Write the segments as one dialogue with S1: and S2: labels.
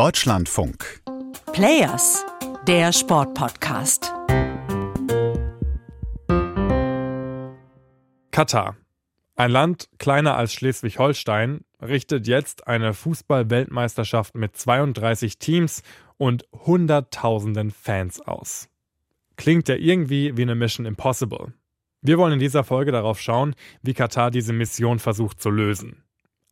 S1: Deutschlandfunk.
S2: Players, der Sportpodcast.
S3: Katar. Ein Land kleiner als Schleswig-Holstein richtet jetzt eine Fußball-Weltmeisterschaft mit 32 Teams und Hunderttausenden Fans aus. Klingt ja irgendwie wie eine Mission Impossible. Wir wollen in dieser Folge darauf schauen, wie Katar diese Mission versucht zu lösen.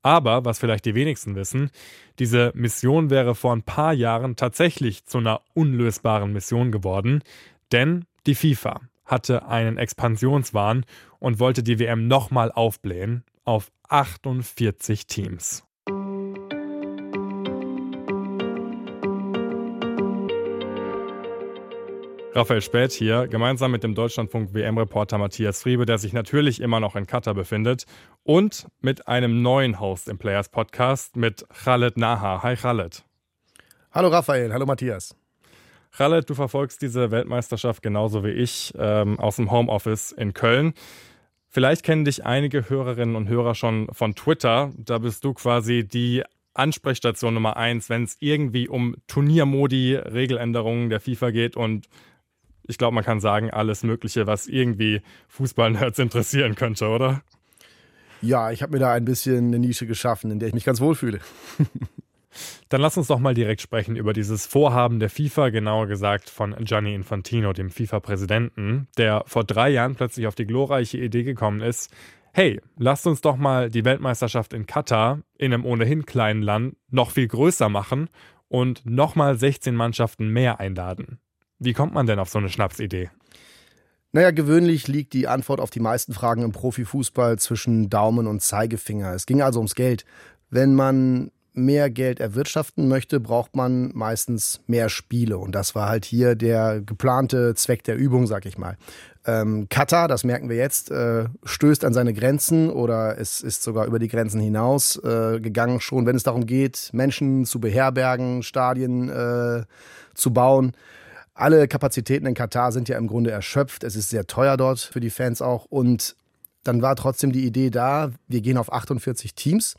S3: Aber, was vielleicht die wenigsten wissen, diese Mission wäre vor ein paar Jahren tatsächlich zu einer unlösbaren Mission geworden, denn die FIFA hatte einen Expansionswahn und wollte die WM nochmal aufblähen auf 48 Teams. Raphael Späth hier, gemeinsam mit dem Deutschlandfunk WM-Reporter Matthias Friebe, der sich natürlich immer noch in Katar befindet, und mit einem neuen Host im Players Podcast mit Khaled Naha. Hi Khaled.
S4: Hallo Raphael, hallo Matthias.
S3: Khaled, du verfolgst diese Weltmeisterschaft genauso wie ich ähm, aus dem Homeoffice in Köln. Vielleicht kennen dich einige Hörerinnen und Hörer schon von Twitter. Da bist du quasi die Ansprechstation Nummer eins, wenn es irgendwie um Turniermodi, Regeländerungen der FIFA geht und ich glaube, man kann sagen, alles Mögliche, was irgendwie Fußballnerds interessieren könnte, oder?
S4: Ja, ich habe mir da ein bisschen eine Nische geschaffen, in der ich mich ganz wohl fühle.
S3: Dann lass uns doch mal direkt sprechen über dieses Vorhaben der FIFA, genauer gesagt von Gianni Infantino, dem FIFA-Präsidenten, der vor drei Jahren plötzlich auf die glorreiche Idee gekommen ist, hey, lasst uns doch mal die Weltmeisterschaft in Katar, in einem ohnehin kleinen Land, noch viel größer machen und nochmal 16 Mannschaften mehr einladen. Wie kommt man denn auf so eine Schnapsidee?
S4: Naja, gewöhnlich liegt die Antwort auf die meisten Fragen im Profifußball zwischen Daumen und Zeigefinger. Es ging also ums Geld. Wenn man mehr Geld erwirtschaften möchte, braucht man meistens mehr Spiele. Und das war halt hier der geplante Zweck der Übung, sag ich mal. Ähm, Katar, das merken wir jetzt, äh, stößt an seine Grenzen oder es ist sogar über die Grenzen hinaus äh, gegangen, schon wenn es darum geht, Menschen zu beherbergen, Stadien äh, zu bauen. Alle Kapazitäten in Katar sind ja im Grunde erschöpft. Es ist sehr teuer dort für die Fans auch. Und dann war trotzdem die Idee da, wir gehen auf 48 Teams.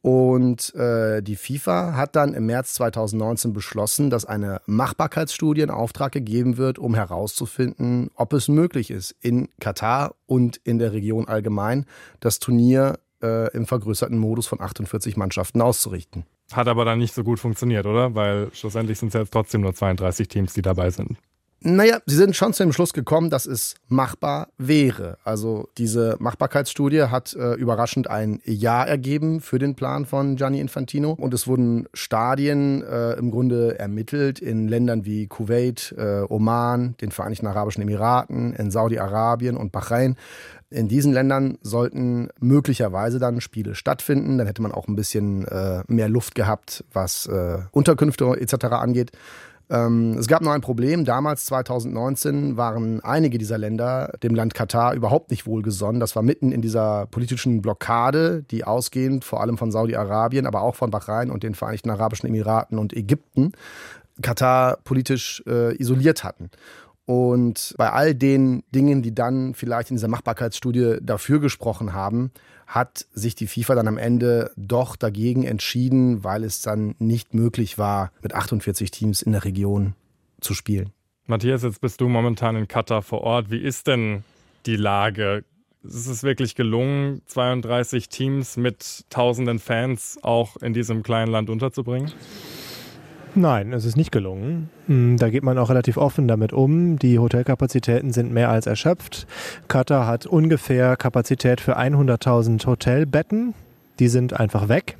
S4: Und äh, die FIFA hat dann im März 2019 beschlossen, dass eine Machbarkeitsstudie in Auftrag gegeben wird, um herauszufinden, ob es möglich ist, in Katar und in der Region allgemein das Turnier äh, im vergrößerten Modus von 48 Mannschaften auszurichten.
S3: Hat aber dann nicht so gut funktioniert, oder? Weil schlussendlich sind es jetzt trotzdem nur 32 Teams, die dabei sind.
S4: Naja, sie sind schon zu dem Schluss gekommen, dass es machbar wäre. Also diese Machbarkeitsstudie hat äh, überraschend ein Ja ergeben für den Plan von Gianni Infantino. Und es wurden Stadien äh, im Grunde ermittelt in Ländern wie Kuwait, äh, Oman, den Vereinigten Arabischen Emiraten, in Saudi-Arabien und Bahrain. In diesen Ländern sollten möglicherweise dann Spiele stattfinden. Dann hätte man auch ein bisschen äh, mehr Luft gehabt, was äh, Unterkünfte etc. angeht. Ähm, es gab noch ein Problem. Damals, 2019, waren einige dieser Länder dem Land Katar überhaupt nicht wohlgesonnen. Das war mitten in dieser politischen Blockade, die ausgehend vor allem von Saudi-Arabien, aber auch von Bahrain und den Vereinigten Arabischen Emiraten und Ägypten Katar politisch äh, isoliert hatten. Und bei all den Dingen, die dann vielleicht in dieser Machbarkeitsstudie dafür gesprochen haben, hat sich die FIFA dann am Ende doch dagegen entschieden, weil es dann nicht möglich war, mit 48 Teams in der Region zu spielen.
S3: Matthias, jetzt bist du momentan in Katar vor Ort. Wie ist denn die Lage? Ist es wirklich gelungen, 32 Teams mit tausenden Fans auch in diesem kleinen Land unterzubringen?
S5: Nein, es ist nicht gelungen. Hm, da geht man auch relativ offen damit um. Die Hotelkapazitäten sind mehr als erschöpft. Katar hat ungefähr Kapazität für 100.000 Hotelbetten. Die sind einfach weg.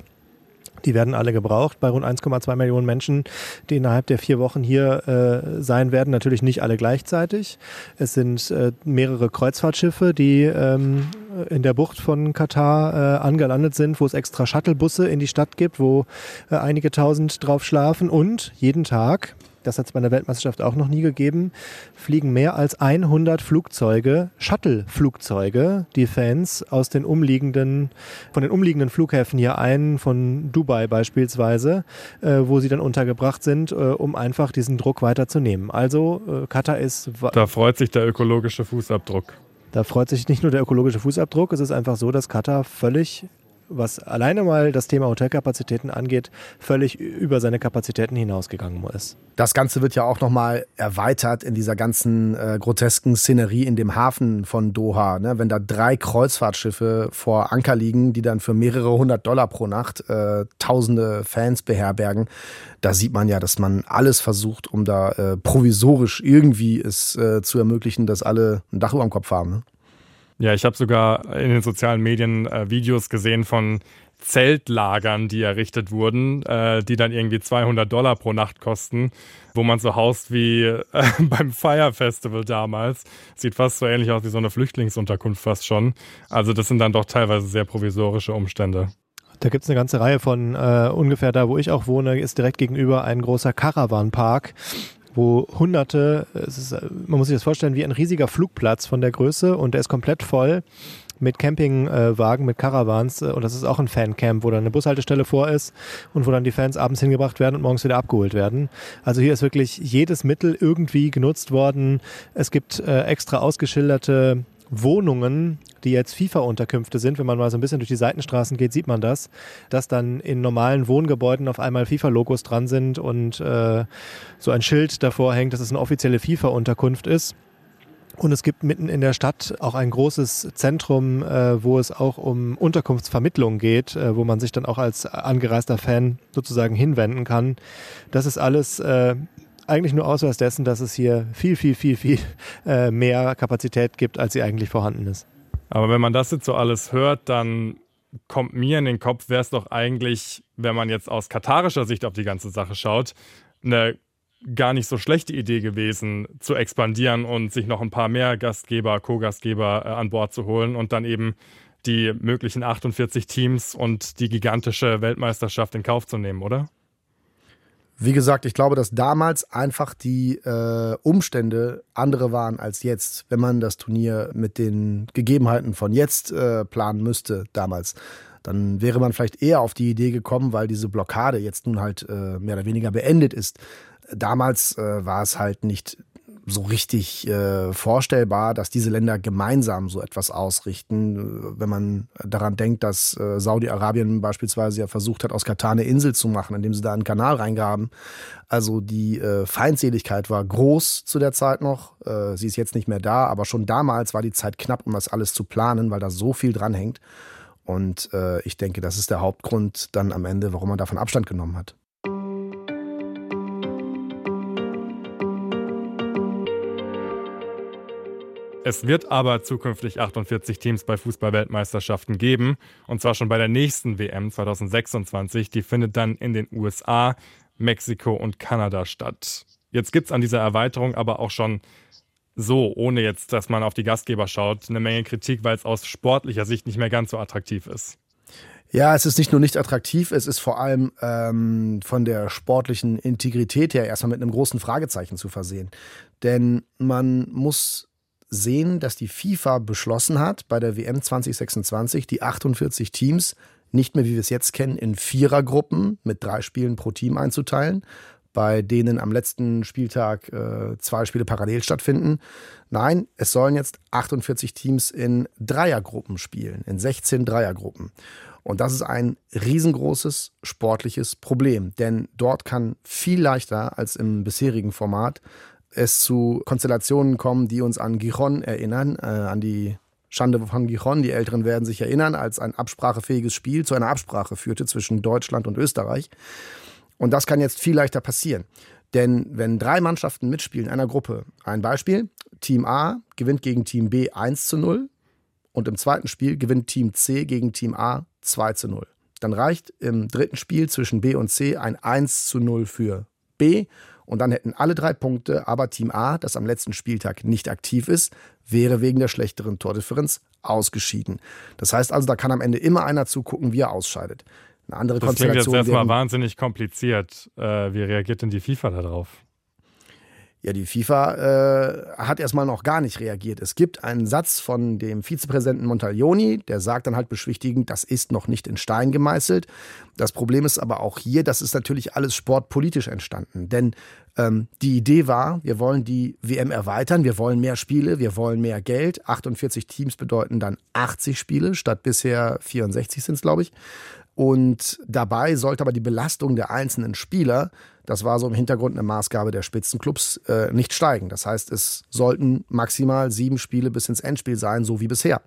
S5: Die werden alle gebraucht bei rund 1,2 Millionen Menschen, die innerhalb der vier Wochen hier äh, sein werden. Natürlich nicht alle gleichzeitig. Es sind äh, mehrere Kreuzfahrtschiffe, die ähm, in der Bucht von Katar äh, angelandet sind, wo es extra Shuttlebusse in die Stadt gibt, wo äh, einige tausend drauf schlafen und jeden Tag das hat es bei der Weltmeisterschaft auch noch nie gegeben, fliegen mehr als 100 Flugzeuge, Shuttle-Flugzeuge, die Fans aus den umliegenden, von den umliegenden Flughäfen hier ein, von Dubai beispielsweise, äh, wo sie dann untergebracht sind, äh, um einfach diesen Druck weiterzunehmen. Also äh, Katar ist.
S3: Da freut sich der ökologische Fußabdruck.
S5: Da freut sich nicht nur der ökologische Fußabdruck, es ist einfach so, dass Katar völlig was alleine mal das Thema Hotelkapazitäten angeht, völlig über seine Kapazitäten hinausgegangen ist.
S4: Das Ganze wird ja auch nochmal erweitert in dieser ganzen äh, grotesken Szenerie in dem Hafen von Doha. Ne? Wenn da drei Kreuzfahrtschiffe vor Anker liegen, die dann für mehrere hundert Dollar pro Nacht äh, tausende Fans beherbergen, da sieht man ja, dass man alles versucht, um da äh, provisorisch irgendwie es äh, zu ermöglichen, dass alle ein Dach über dem Kopf haben. Ne?
S3: Ja, ich habe sogar in den sozialen Medien äh, Videos gesehen von Zeltlagern, die errichtet wurden, äh, die dann irgendwie 200 Dollar pro Nacht kosten, wo man so haust wie äh, beim Fire Festival damals. Sieht fast so ähnlich aus wie so eine Flüchtlingsunterkunft fast schon. Also das sind dann doch teilweise sehr provisorische Umstände.
S5: Da gibt es eine ganze Reihe von äh, ungefähr da, wo ich auch wohne, ist direkt gegenüber ein großer Caravan-Park wo hunderte, ist, man muss sich das vorstellen, wie ein riesiger Flugplatz von der Größe und der ist komplett voll mit Campingwagen, mit Caravans äh, und das ist auch ein Fancamp, wo dann eine Bushaltestelle vor ist und wo dann die Fans abends hingebracht werden und morgens wieder abgeholt werden. Also hier ist wirklich jedes Mittel irgendwie genutzt worden. Es gibt äh, extra ausgeschilderte Wohnungen, die jetzt FIFA-Unterkünfte sind, wenn man mal so ein bisschen durch die Seitenstraßen geht, sieht man das, dass dann in normalen Wohngebäuden auf einmal FIFA-Logos dran sind und äh, so ein Schild davor hängt, dass es eine offizielle FIFA-Unterkunft ist. Und es gibt mitten in der Stadt auch ein großes Zentrum, äh, wo es auch um Unterkunftsvermittlung geht, äh, wo man sich dann auch als angereister Fan sozusagen hinwenden kann. Das ist alles äh, eigentlich nur Ausweis dessen, dass es hier viel, viel, viel, viel äh, mehr Kapazität gibt, als sie eigentlich vorhanden ist.
S3: Aber wenn man das jetzt so alles hört, dann kommt mir in den Kopf, wäre es doch eigentlich, wenn man jetzt aus katarischer Sicht auf die ganze Sache schaut, eine gar nicht so schlechte Idee gewesen, zu expandieren und sich noch ein paar mehr Gastgeber, Co-Gastgeber äh, an Bord zu holen und dann eben die möglichen 48 Teams und die gigantische Weltmeisterschaft in Kauf zu nehmen, oder?
S4: Wie gesagt, ich glaube, dass damals einfach die äh, Umstände andere waren als jetzt, wenn man das Turnier mit den Gegebenheiten von jetzt äh, planen müsste damals. Dann wäre man vielleicht eher auf die Idee gekommen, weil diese Blockade jetzt nun halt äh, mehr oder weniger beendet ist. Damals äh, war es halt nicht so richtig äh, vorstellbar, dass diese Länder gemeinsam so etwas ausrichten. Wenn man daran denkt, dass äh, Saudi-Arabien beispielsweise ja versucht hat, aus Katar eine Insel zu machen, indem sie da einen Kanal reingaben. Also die äh, Feindseligkeit war groß zu der Zeit noch. Äh, sie ist jetzt nicht mehr da, aber schon damals war die Zeit knapp, um das alles zu planen, weil da so viel dran hängt. Und äh, ich denke, das ist der Hauptgrund dann am Ende, warum man davon Abstand genommen hat.
S3: Es wird aber zukünftig 48 Teams bei Fußballweltmeisterschaften geben. Und zwar schon bei der nächsten WM 2026. Die findet dann in den USA, Mexiko und Kanada statt. Jetzt gibt es an dieser Erweiterung aber auch schon so, ohne jetzt, dass man auf die Gastgeber schaut, eine Menge Kritik, weil es aus sportlicher Sicht nicht mehr ganz so attraktiv ist.
S4: Ja, es ist nicht nur nicht attraktiv, es ist vor allem ähm, von der sportlichen Integrität her erstmal mit einem großen Fragezeichen zu versehen. Denn man muss sehen, dass die FIFA beschlossen hat, bei der WM 2026 die 48 Teams nicht mehr, wie wir es jetzt kennen, in Vierergruppen mit drei Spielen pro Team einzuteilen, bei denen am letzten Spieltag äh, zwei Spiele parallel stattfinden. Nein, es sollen jetzt 48 Teams in Dreiergruppen spielen, in 16 Dreiergruppen. Und das ist ein riesengroßes sportliches Problem, denn dort kann viel leichter als im bisherigen Format es zu Konstellationen kommen, die uns an Gijon erinnern, äh, an die Schande von Gijon. Die Älteren werden sich erinnern, als ein absprachefähiges Spiel zu einer Absprache führte zwischen Deutschland und Österreich. Und das kann jetzt viel leichter passieren. Denn wenn drei Mannschaften mitspielen in einer Gruppe, ein Beispiel, Team A gewinnt gegen Team B 1 zu 0 und im zweiten Spiel gewinnt Team C gegen Team A 2 zu 0. Dann reicht im dritten Spiel zwischen B und C ein 1 zu 0 für B und dann hätten alle drei Punkte, aber Team A, das am letzten Spieltag nicht aktiv ist, wäre wegen der schlechteren Tordifferenz ausgeschieden. Das heißt also, da kann am Ende immer einer zugucken, wie er ausscheidet.
S3: Eine andere das Konstellation. Das klingt jetzt erstmal wahnsinnig kompliziert. Äh, wie reagiert denn die FIFA darauf?
S4: Ja, die FIFA äh, hat erstmal noch gar nicht reagiert. Es gibt einen Satz von dem Vizepräsidenten Montaglioni, der sagt dann halt beschwichtigend, das ist noch nicht in Stein gemeißelt. Das Problem ist aber auch hier, das ist natürlich alles sportpolitisch entstanden. Denn ähm, die Idee war, wir wollen die WM erweitern, wir wollen mehr Spiele, wir wollen mehr Geld. 48 Teams bedeuten dann 80 Spiele statt bisher 64 sind es, glaube ich. Und dabei sollte aber die Belastung der einzelnen Spieler, das war so im Hintergrund eine Maßgabe der Spitzenclubs, äh, nicht steigen. Das heißt, es sollten maximal sieben Spiele bis ins Endspiel sein, so wie bisher.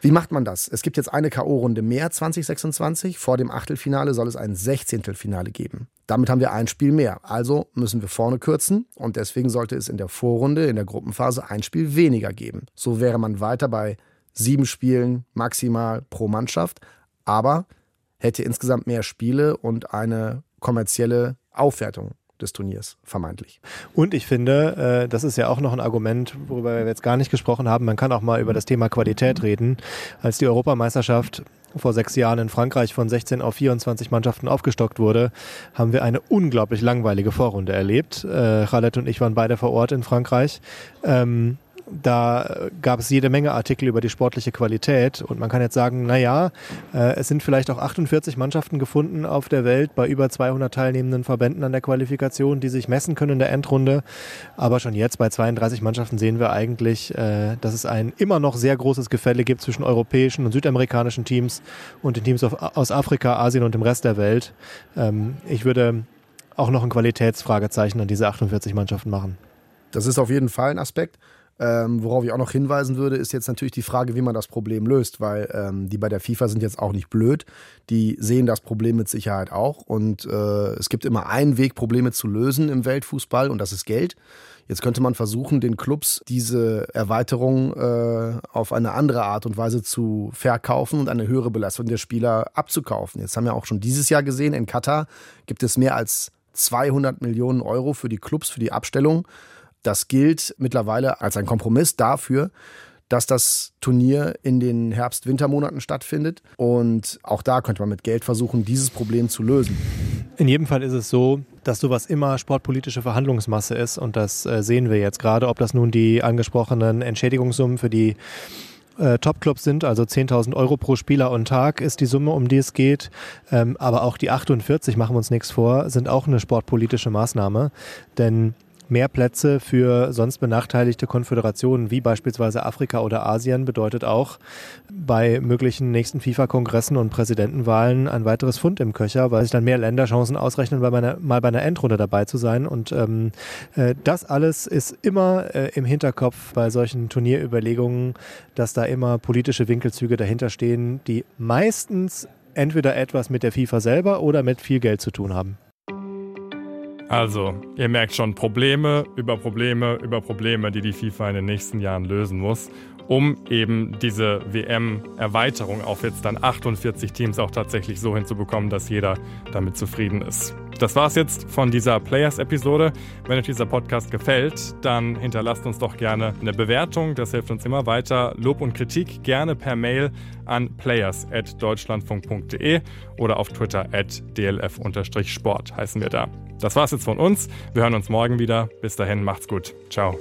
S4: Wie macht man das? Es gibt jetzt eine K.O.-Runde mehr 2026. Vor dem Achtelfinale soll es ein Sechzehntelfinale geben. Damit haben wir ein Spiel mehr. Also müssen wir vorne kürzen und deswegen sollte es in der Vorrunde, in der Gruppenphase ein Spiel weniger geben. So wäre man weiter bei sieben Spielen maximal pro Mannschaft. Aber hätte insgesamt mehr Spiele und eine kommerzielle Aufwertung des Turniers, vermeintlich.
S5: Und ich finde, äh, das ist ja auch noch ein Argument, worüber wir jetzt gar nicht gesprochen haben. Man kann auch mal über das Thema Qualität reden. Als die Europameisterschaft vor sechs Jahren in Frankreich von 16 auf 24 Mannschaften aufgestockt wurde, haben wir eine unglaublich langweilige Vorrunde erlebt. Äh, Khaled und ich waren beide vor Ort in Frankreich. Ähm, da gab es jede Menge Artikel über die sportliche Qualität und man kann jetzt sagen, naja, äh, es sind vielleicht auch 48 Mannschaften gefunden auf der Welt bei über 200 teilnehmenden Verbänden an der Qualifikation, die sich messen können in der Endrunde. Aber schon jetzt bei 32 Mannschaften sehen wir eigentlich, äh, dass es ein immer noch sehr großes Gefälle gibt zwischen europäischen und südamerikanischen Teams und den Teams aus Afrika, Asien und dem Rest der Welt. Ähm, ich würde auch noch ein Qualitätsfragezeichen an diese 48 Mannschaften machen.
S4: Das ist auf jeden Fall ein Aspekt. Ähm, worauf ich auch noch hinweisen würde, ist jetzt natürlich die Frage, wie man das Problem löst, weil ähm, die bei der FIFA sind jetzt auch nicht blöd. Die sehen das Problem mit Sicherheit auch. Und äh, es gibt immer einen Weg, Probleme zu lösen im Weltfußball, und das ist Geld. Jetzt könnte man versuchen, den Clubs diese Erweiterung äh, auf eine andere Art und Weise zu verkaufen und eine höhere Belastung der Spieler abzukaufen. Jetzt haben wir auch schon dieses Jahr gesehen, in Katar gibt es mehr als 200 Millionen Euro für die Clubs, für die Abstellung. Das gilt mittlerweile als ein Kompromiss dafür, dass das Turnier in den Herbst-Wintermonaten stattfindet. Und auch da könnte man mit Geld versuchen, dieses Problem zu lösen.
S5: In jedem Fall ist es so, dass sowas immer sportpolitische Verhandlungsmasse ist. Und das äh, sehen wir jetzt gerade, ob das nun die angesprochenen Entschädigungssummen für die äh, Topclubs sind, also 10.000 Euro pro Spieler und Tag ist die Summe, um die es geht. Ähm, aber auch die 48, machen wir uns nichts vor, sind auch eine sportpolitische Maßnahme. Denn Mehr Plätze für sonst benachteiligte Konföderationen wie beispielsweise Afrika oder Asien bedeutet auch bei möglichen nächsten FIFA-Kongressen und Präsidentenwahlen ein weiteres Fund im Köcher, weil sich dann mehr Länder Chancen ausrechnen, bei meiner, mal bei einer Endrunde dabei zu sein. Und ähm, äh, das alles ist immer äh, im Hinterkopf bei solchen Turnierüberlegungen, dass da immer politische Winkelzüge dahinter stehen, die meistens entweder etwas mit der FIFA selber oder mit viel Geld zu tun haben.
S3: Also, ihr merkt schon Probleme über Probleme über Probleme, die die FIFA in den nächsten Jahren lösen muss, um eben diese WM-Erweiterung auf jetzt dann 48 Teams auch tatsächlich so hinzubekommen, dass jeder damit zufrieden ist. Das war's jetzt von dieser Players-Episode. Wenn euch dieser Podcast gefällt, dann hinterlasst uns doch gerne eine Bewertung. Das hilft uns immer weiter. Lob und Kritik gerne per Mail an players.deutschlandfunk.de oder auf Twitter at dlf-sport heißen wir da. Das war's jetzt von uns. Wir hören uns morgen wieder. Bis dahin, macht's gut. Ciao.